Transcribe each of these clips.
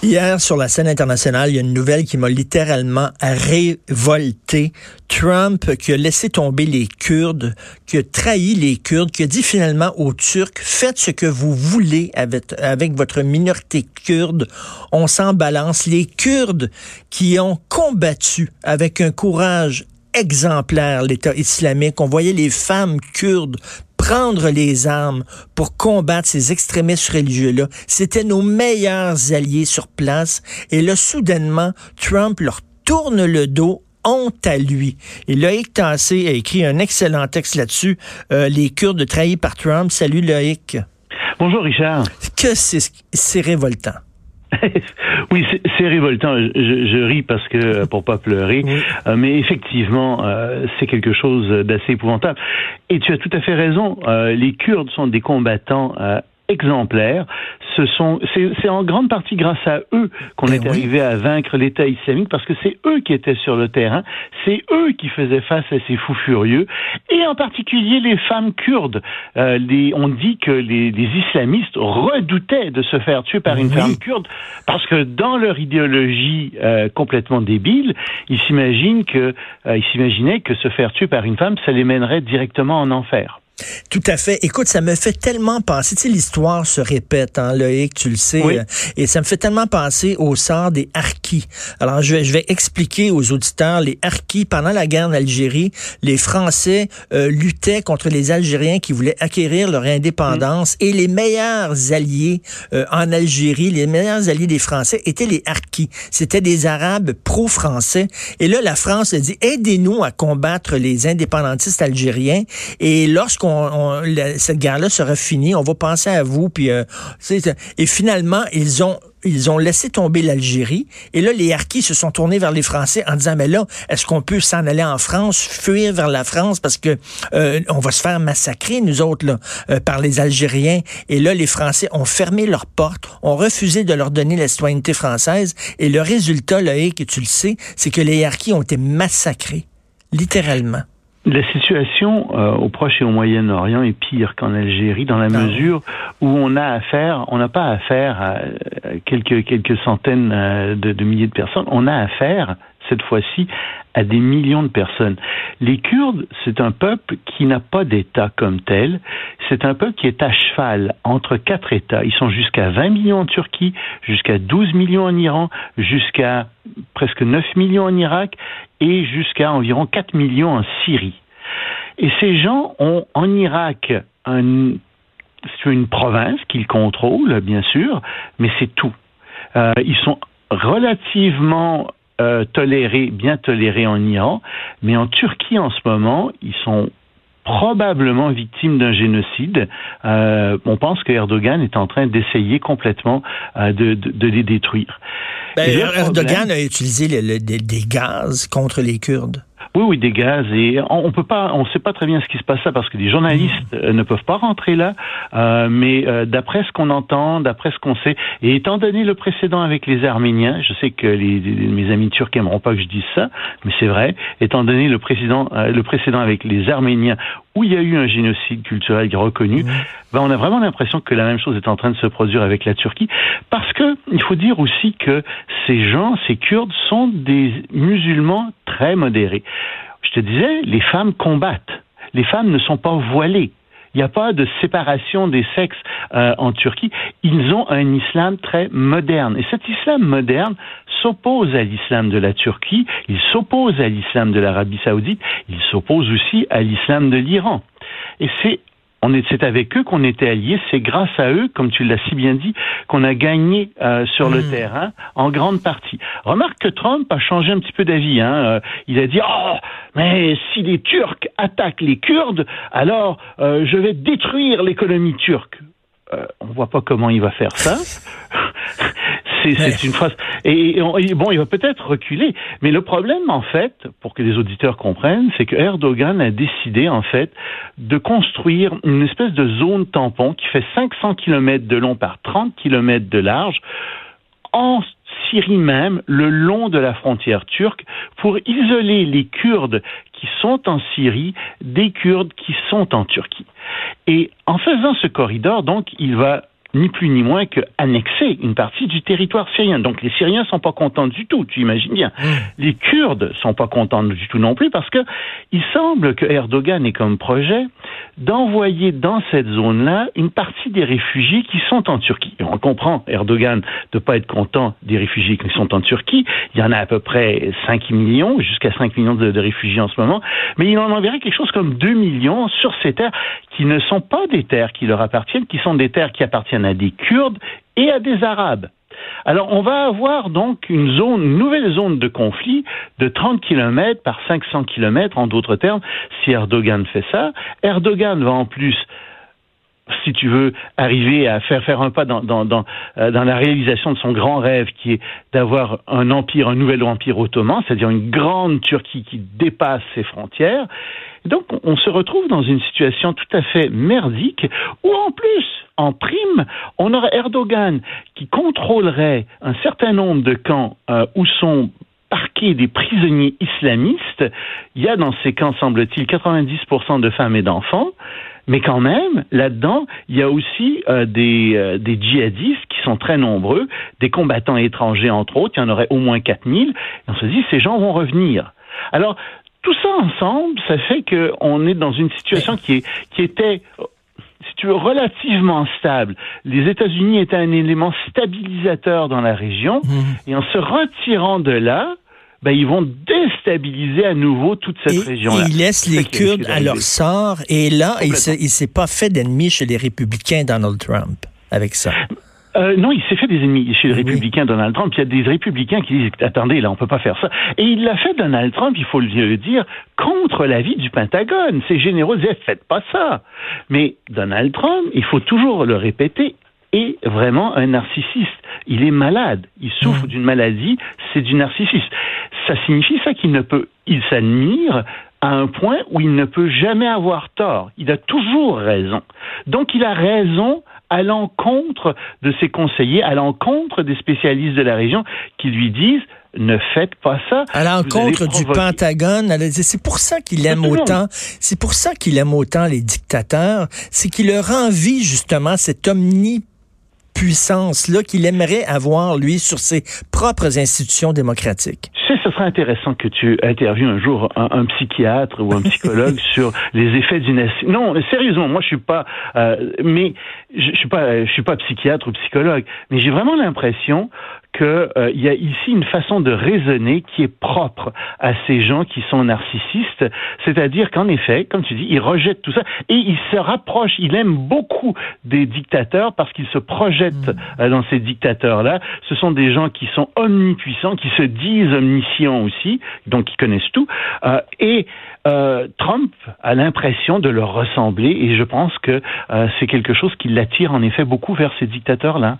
Hier, sur la scène internationale, il y a une nouvelle qui m'a littéralement révolté. Trump qui a laissé tomber les Kurdes, qui a trahi les Kurdes, qui a dit finalement aux Turcs, faites ce que vous voulez avec votre minorité kurde. On s'en balance. Les Kurdes qui ont combattu avec un courage exemplaire l'État islamique. On voyait les femmes kurdes prendre les armes pour combattre ces extrémistes religieux-là. C'était nos meilleurs alliés sur place. Et là, soudainement, Trump leur tourne le dos honte à lui. Et Loïc Tassé a écrit un excellent texte là-dessus, euh, Les Kurdes trahis par Trump. Salut Loïc. Bonjour Richard. Que c'est révoltant. oui, c'est révoltant. Je, je, ris parce que pour pas pleurer, euh, mais effectivement, euh, c'est quelque chose d'assez épouvantable. Et tu as tout à fait raison. Euh, les Kurdes sont des combattants exemplaires. Ce sont, c'est en grande partie grâce à eux qu'on ben est arrivé à vaincre l'État islamique parce que c'est eux qui étaient sur le terrain, c'est eux qui faisaient face à ces fous furieux et en particulier les femmes kurdes. Euh, les, on dit que les, les, islamistes redoutaient de se faire tuer par une femme kurde parce que dans leur idéologie euh, complètement débile, ils s'imaginent que, euh, ils s'imaginaient que se faire tuer par une femme, ça les mènerait directement en enfer. Tout à fait. Écoute, ça me fait tellement penser, tu sais, l'histoire se répète, hein, Loïc, tu le sais, euh, et ça me fait tellement penser au sort des harkis. Alors, je vais, je vais expliquer aux auditeurs, les harkis, pendant la guerre d'Algérie, les Français euh, luttaient contre les Algériens qui voulaient acquérir leur indépendance, mm. et les meilleurs alliés euh, en Algérie, les meilleurs alliés des Français étaient les harkis. C'était des Arabes pro-français. Et là, la France a dit, aidez-nous à combattre les indépendantistes algériens. Et lorsqu'on cette guerre-là sera finie, on va penser à vous. Puis, euh, et finalement, ils ont ils ont laissé tomber l'Algérie. Et là, les Harkis se sont tournés vers les Français en disant, mais là, est-ce qu'on peut s'en aller en France, fuir vers la France parce que euh, on va se faire massacrer, nous autres, là, euh, par les Algériens. Et là, les Français ont fermé leurs portes, ont refusé de leur donner la citoyenneté française. Et le résultat, là, que tu le sais, c'est que les Harkis ont été massacrés, littéralement. La situation euh, au Proche et au Moyen-Orient est pire qu'en Algérie dans la ah mesure où on a affaire, on n'a pas affaire à quelques quelques centaines euh, de, de, milliers de personnes, on a affaire cette fois-ci à des millions de personnes. Les Kurdes, c'est un peuple qui n'a pas d'État comme tel. C'est un peuple qui est à cheval entre quatre États. Ils sont jusqu'à 20 millions en Turquie, jusqu'à 12 millions en Iran, jusqu'à presque 9 millions en Irak et jusqu'à environ 4 millions en Syrie. Et ces gens ont en Irak un, une province qu'ils contrôlent, bien sûr, mais c'est tout. Euh, ils sont relativement euh, tolérés, bien tolérés en Iran, mais en Turquie en ce moment, ils sont probablement victimes d'un génocide. Euh, on pense que Erdogan est en train d'essayer complètement euh, de, de, de, les détruire. Ben, Erdogan a utilisé des gaz contre les Kurdes. Oui, oui, des gaz. Et on, peut pas, on sait pas très bien ce qui se passe là parce que les journalistes euh, ne peuvent pas rentrer là. Euh, mais euh, d'après ce qu'on entend, d'après ce qu'on sait, et étant donné le précédent avec les Arméniens, je sais que les, mes amis turcs n'aimeront pas que je dise ça, mais c'est vrai. Étant donné le précédent, le précédent avec les Arméniens où il y a eu un génocide culturel reconnu, mmh. ben on a vraiment l'impression que la même chose est en train de se produire avec la Turquie, parce que il faut dire aussi que ces gens, ces Kurdes, sont des musulmans très modérés. Je te disais, les femmes combattent. Les femmes ne sont pas voilées. Il n'y a pas de séparation des sexes euh, en Turquie. Ils ont un islam très moderne. Et cet islam moderne s'oppose à l'islam de la Turquie, il s'oppose à l'islam de l'Arabie saoudite, il s'oppose aussi à l'islam de l'Iran. Et c'est on est, c'est avec eux qu'on était alliés. C'est grâce à eux, comme tu l'as si bien dit, qu'on a gagné euh, sur le hmm. terrain en grande partie. Remarque que Trump a changé un petit peu d'avis. Hein. Euh, il a dit oh mais si les Turcs attaquent les Kurdes, alors euh, je vais détruire l'économie turque. on voit pas comment il va faire ça. c'est une phrase. Et, bon, il va peut-être reculer, mais le problème, en fait, pour que les auditeurs comprennent, c'est que Erdogan a décidé, en fait, de construire une espèce de zone tampon qui fait 500 km de long par 30 km de large en Syrie même, le long de la frontière turque, pour isoler les Kurdes qui sont en Syrie des Kurdes qui sont en Turquie. Et en faisant ce corridor, donc, il va ni plus ni moins que annexer une partie du territoire syrien. Donc les Syriens sont pas contents du tout, tu imagines bien. Mmh. Les Kurdes sont pas contents du tout non plus parce que il semble que Erdogan ait comme projet d'envoyer dans cette zone-là une partie des réfugiés qui sont en Turquie. on comprend Erdogan de pas être content des réfugiés qui sont en Turquie. Il y en a à peu près 5 millions, jusqu'à 5 millions de, de réfugiés en ce moment, mais il en enverrait quelque chose comme 2 millions sur ces terres qui ne sont pas des terres qui leur appartiennent, qui sont des terres qui appartiennent à des Kurdes et à des Arabes. Alors, on va avoir donc une nouvelle zone de conflit de 30 km par 500 km, en d'autres termes, si Erdogan fait ça. Erdogan va en plus si tu veux, arriver à faire faire un pas dans, euh, dans la réalisation de son grand rêve qui est d'avoir un empire, un nouvel empire ottoman, c'est-à-dire une grande Turquie qui dépasse ses frontières. Donc, on se retrouve dans une situation tout à fait merdique où, en plus, en prime, on aurait Erdogan qui contrôlerait un certain nombre de camps euh, où sont parqués des prisonniers islamistes. Il y a dans ces camps, semble-t-il, 90% de femmes et d'enfants. Mais quand même, là-dedans, il y a aussi euh, des, euh, des djihadistes qui sont très nombreux, des combattants étrangers entre autres, il y en aurait au moins 4000, et on se dit, ces gens vont revenir. Alors, tout ça ensemble, ça fait qu'on est dans une situation qui, est, qui était si tu veux, relativement stable. Les États-Unis étaient un élément stabilisateur dans la région, mmh. et en se retirant de là, ben, ils vont déstabiliser à nouveau toute cette région-là. Ils laissent les Kurdes à leur sort. Et là, il ne s'est pas fait d'ennemis chez les républicains Donald Trump avec ça. Euh, non, il s'est fait des ennemis chez les républicains Donald Trump. Il y a des républicains qui disent attendez, là, on peut pas faire ça. Et il l'a fait Donald Trump, il faut le dire, contre l'avis du Pentagone. Ces généraux disaient faites pas ça. Mais Donald Trump, il faut toujours le répéter, est vraiment un narcissiste. Il est malade. Il souffre mmh. d'une maladie. C'est du narcissisme ça signifie ça qu'il ne peut, il s'admire à un point où il ne peut jamais avoir tort. Il a toujours raison. Donc il a raison à l'encontre de ses conseillers, à l'encontre des spécialistes de la région qui lui disent ne faites pas ça. À l'encontre du Pentagone, c'est pour ça qu'il aime autant, c'est pour ça qu'il aime autant les dictateurs, c'est qu'il leur envie justement cette omni puissance-là qu'il aimerait avoir, lui, sur ses propres institutions démocratiques? Tu sais, ce serait intéressant que tu interviewes un jour un, psychiatre ou un psychologue sur les effets d'une... Non, sérieusement, moi, je suis pas... Euh, mais je, je suis pas, je suis pas psychiatre ou psychologue, mais j'ai vraiment l'impression qu'il euh, y a ici une façon de raisonner qui est propre à ces gens qui sont narcissistes, c'est-à-dire qu'en effet, comme tu dis, ils rejettent tout ça et ils se rapprochent, il aime beaucoup des dictateurs parce qu'ils se projettent mm. euh, dans ces dictateurs-là. Ce sont des gens qui sont omnipuissants, qui se disent omniscients aussi, donc qui connaissent tout, euh, et euh, Trump a l'impression de leur ressembler et je pense que euh, c'est quelque chose qui l'attire en effet beaucoup vers ces dictateurs-là.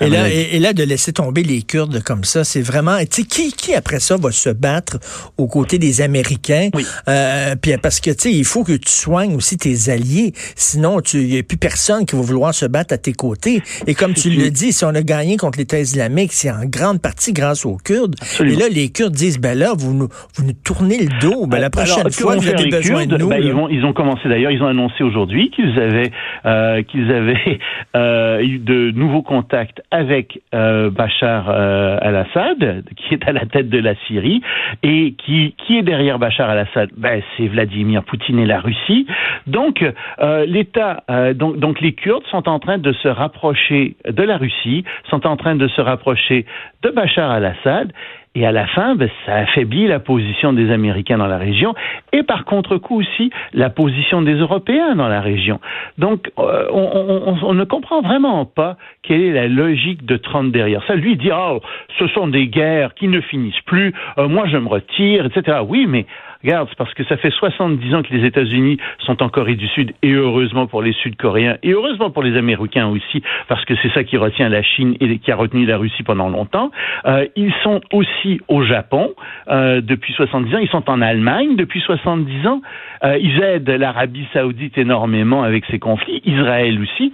Et là, et, là, de laisser tomber les Kurdes comme ça, c'est vraiment... Tu sais, qui, qui après ça va se battre aux côtés des Américains? Oui. Euh, puis parce que, tu sais, il faut que tu soignes aussi tes alliés. Sinon, il n'y a plus personne qui va vouloir se battre à tes côtés. Et comme tu le dis, si on a gagné contre l'État islamique, c'est en grande partie grâce aux Kurdes. Et là, les Kurdes disent, ben là, vous nous, vous nous tournez le dos. Ben, la prochaine fois, vous avez besoin de nous. Ben, ils, vont, ils ont commencé d'ailleurs, ils ont annoncé aujourd'hui qu'ils avaient, euh, qu'ils avaient euh, eu de nouveaux contacts avec euh, Bachar euh, al-Assad, qui est à la tête de la Syrie, et qui, qui est derrière Bachar al-Assad? Ben, C'est Vladimir Poutine et la Russie. Donc, euh, l'État, euh, donc, donc les Kurdes sont en train de se rapprocher de la Russie, sont en train de se rapprocher de Bachar al-Assad, et à la fin, ben, ça affaiblit la position des Américains dans la région et par contre-coup aussi la position des Européens dans la région. Donc, euh, on, ne comprend vraiment pas quelle est la logique de Trump derrière ça. Lui dit, oh, ce sont des guerres qui ne finissent plus, euh, moi je me retire, etc. Oui, mais Regarde, parce que ça fait 70 ans que les États-Unis sont en Corée du Sud, et heureusement pour les Sud-Coréens, et heureusement pour les Américains aussi, parce que c'est ça qui retient la Chine et qui a retenu la Russie pendant longtemps. Euh, ils sont aussi au Japon euh, depuis 70 ans, ils sont en Allemagne depuis 70 ans, euh, ils aident l'Arabie saoudite énormément avec ces conflits, Israël aussi.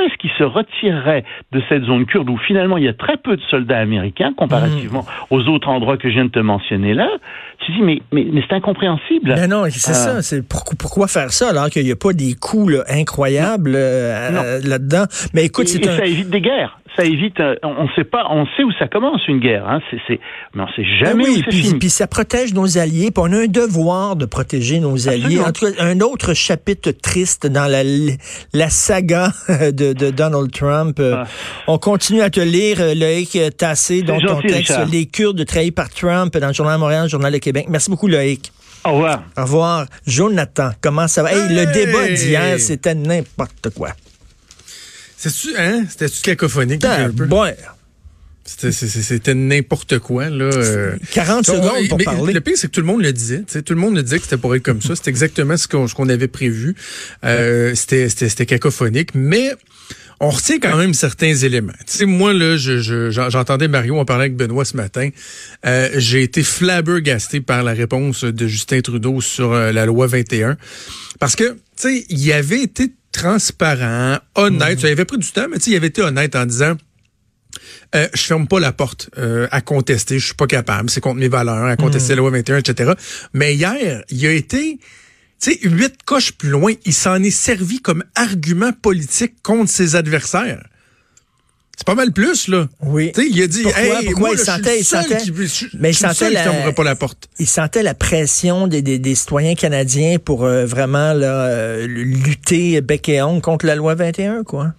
Est-ce qu'ils se retireraient de cette zone kurde où finalement il y a très peu de soldats américains comparativement mmh. aux autres endroits que je viens de te mentionner là? Tu dis, mais, mais, mais c'est incompréhensible. Mais non, c'est ça. C'est pourquoi faire ça alors qu'il n'y a pas des coûts incroyables là-dedans? Mais écoute, c'est un... ça évite des guerres ça évite. Euh, on sait pas, on sait où ça commence une guerre. Hein. C'est, mais on sait jamais ben oui, où puis, puis ça protège nos alliés. Puis on a un devoir de protéger nos alliés. En tout cas, un autre chapitre triste dans la, la saga de, de Donald Trump. Ah. On continue à te lire, euh, Loïc Tassé, dans ton texte, Les Kurdes trahis par Trump dans le Journal de Montréal, le Journal de Québec. Merci beaucoup, Loïc. Au revoir. Au revoir. Jonathan, comment ça va? Hey, le débat d'hier, c'était n'importe quoi. C'était-tu, hein? C'était-tu cacophonique? un peu? C'était n'importe quoi. Là. 40 euh. secondes pour parler. Le pire, c'est que tout le monde le disait. Tout le monde le disait que c'était pour être comme ça. C'était exactement ce qu'on avait prévu. Euh, c'était cacophonique. Mais on retient quand même certains éléments. Tu sais, moi, là, j'entendais Mario, on parlait avec Benoît ce matin. Euh, j'ai été flabbergasté par la réponse de Justin Trudeau sur euh, la loi 21. Parce que, tu sais, il avait été transparent, honnête. Ça avait pris du temps, mais il avait été honnête en disant euh, je ferme pas la porte euh, à contester, je suis pas capable, c'est contre mes valeurs, à contester mm. la loi 21, etc. Mais hier, il a été, tu sais, huit coches plus loin, il s'en est servi comme argument politique contre ses adversaires. C'est pas mal plus, là. Oui. sais, il a dit, pourquoi, hey, pourquoi il sentait, il sentait, mais il sentait la, pas la porte. Il sentait la pression des, des, des citoyens canadiens pour euh, vraiment là, euh, lutter bec et ongle contre la loi 21, quoi.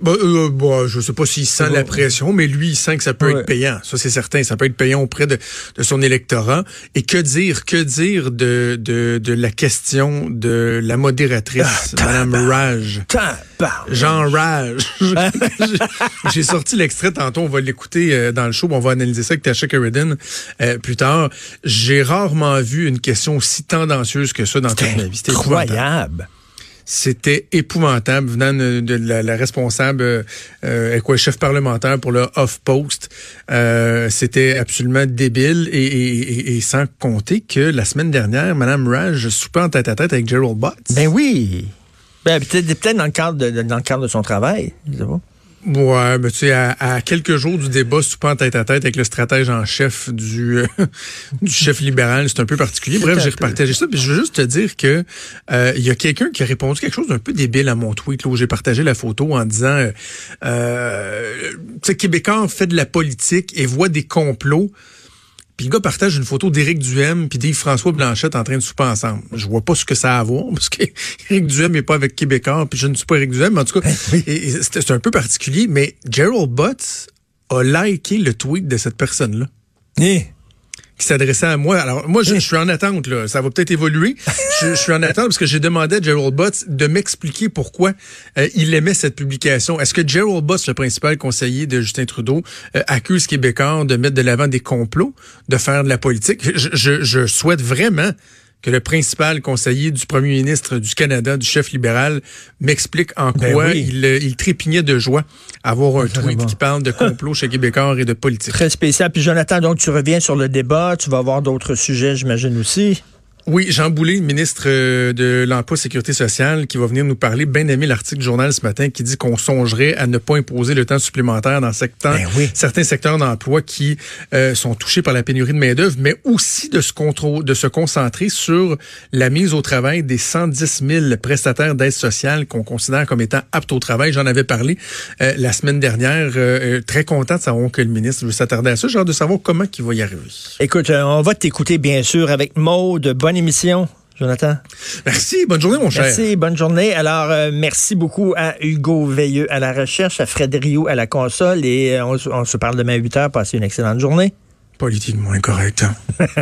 Bah, euh, bah, je sais pas s'il sent la pression, mais lui, il sent que ça peut être payant. Ça, c'est certain. Ça peut être payant auprès de, de, son électorat. Et que dire, que dire de, de, de la question de la modératrice, ah, Madame Raj. Jean Raj. J'ai sorti l'extrait tantôt. On va l'écouter euh, dans le show. On va analyser ça avec Tasha Sheridan euh, plus tard. J'ai rarement vu une question aussi tendancieuse que ça dans toute ma vie. C'était incroyable. C'était épouvantable venant de, la, responsable, euh, euh, quoi, chef parlementaire pour le off-post. Euh, c'était absolument débile et, sans compter que la semaine dernière, Mme Raj soupait en tête à tête avec Gerald Butts. Ben oui. Ben, peut-être dans le cadre de, dans le cadre de son travail. Ouais, mais tu sais, à, quelques jours du débat soupant en tête à tête avec le stratège en chef du, euh, du chef libéral, c'est un peu particulier. Bref, j'ai repartagé ça. Puis je veux juste te dire que euh, il y a quelqu'un qui a répondu quelque chose d'un peu débile à mon tweet, là, où j'ai partagé la photo en disant euh, tu sais, Québécois fait de la politique et voit des complots puis le gars partage une photo d'Éric Duhem puis d'Yves-François Blanchette en train de souper ensemble. Je vois pas ce que ça a à voir, parce qu'Éric Duhem n'est pas avec Québécois, puis je ne suis pas Éric Duhem. Mais en tout cas, c'est un peu particulier, mais Gerald Butts a liké le tweet de cette personne-là. Eh qui s'adressait à moi. Alors, moi, je, suis en attente, là. Ça va peut-être évoluer. Je, suis en attente parce que j'ai demandé à Gerald Butts de m'expliquer pourquoi euh, il aimait cette publication. Est-ce que Gerald Butts, le principal conseiller de Justin Trudeau, euh, accuse Québécois de mettre de l'avant des complots, de faire de la politique? je, je souhaite vraiment que le principal conseiller du premier ministre du Canada, du chef libéral, m'explique en ben quoi il, euh, il, trépignait de joie à voir un tweet qui parle de complot chez Québécois et de politique. Très spécial. Puis Jonathan, donc tu reviens sur le débat, tu vas avoir d'autres sujets, j'imagine aussi. Oui, Jean Boulet, ministre euh, de l'Emploi et Sécurité sociale, qui va venir nous parler, bien aimé l'article du journal ce matin, qui dit qu'on songerait à ne pas imposer le temps supplémentaire dans ben certains secteurs d'emploi qui euh, sont touchés par la pénurie de main-d'œuvre, mais aussi de se, contrôle, de se concentrer sur la mise au travail des 110 000 prestataires d'aide sociale qu'on considère comme étant aptes au travail. J'en avais parlé euh, la semaine dernière. très content de savoir que le ministre veut s'attarder à ça. J'ai hâte de savoir comment il va y arriver. Écoute, on va t'écouter, bien sûr, avec Maude. Bonne émission. Jonathan. Merci. Bonne journée, mon cher. Merci. Bonne journée. Alors, euh, merci beaucoup à Hugo Veilleux à la recherche, à Fred Rio à la console et euh, on, on, se parle demain à 8 heures. Passez une excellente journée. Politiquement incorrect.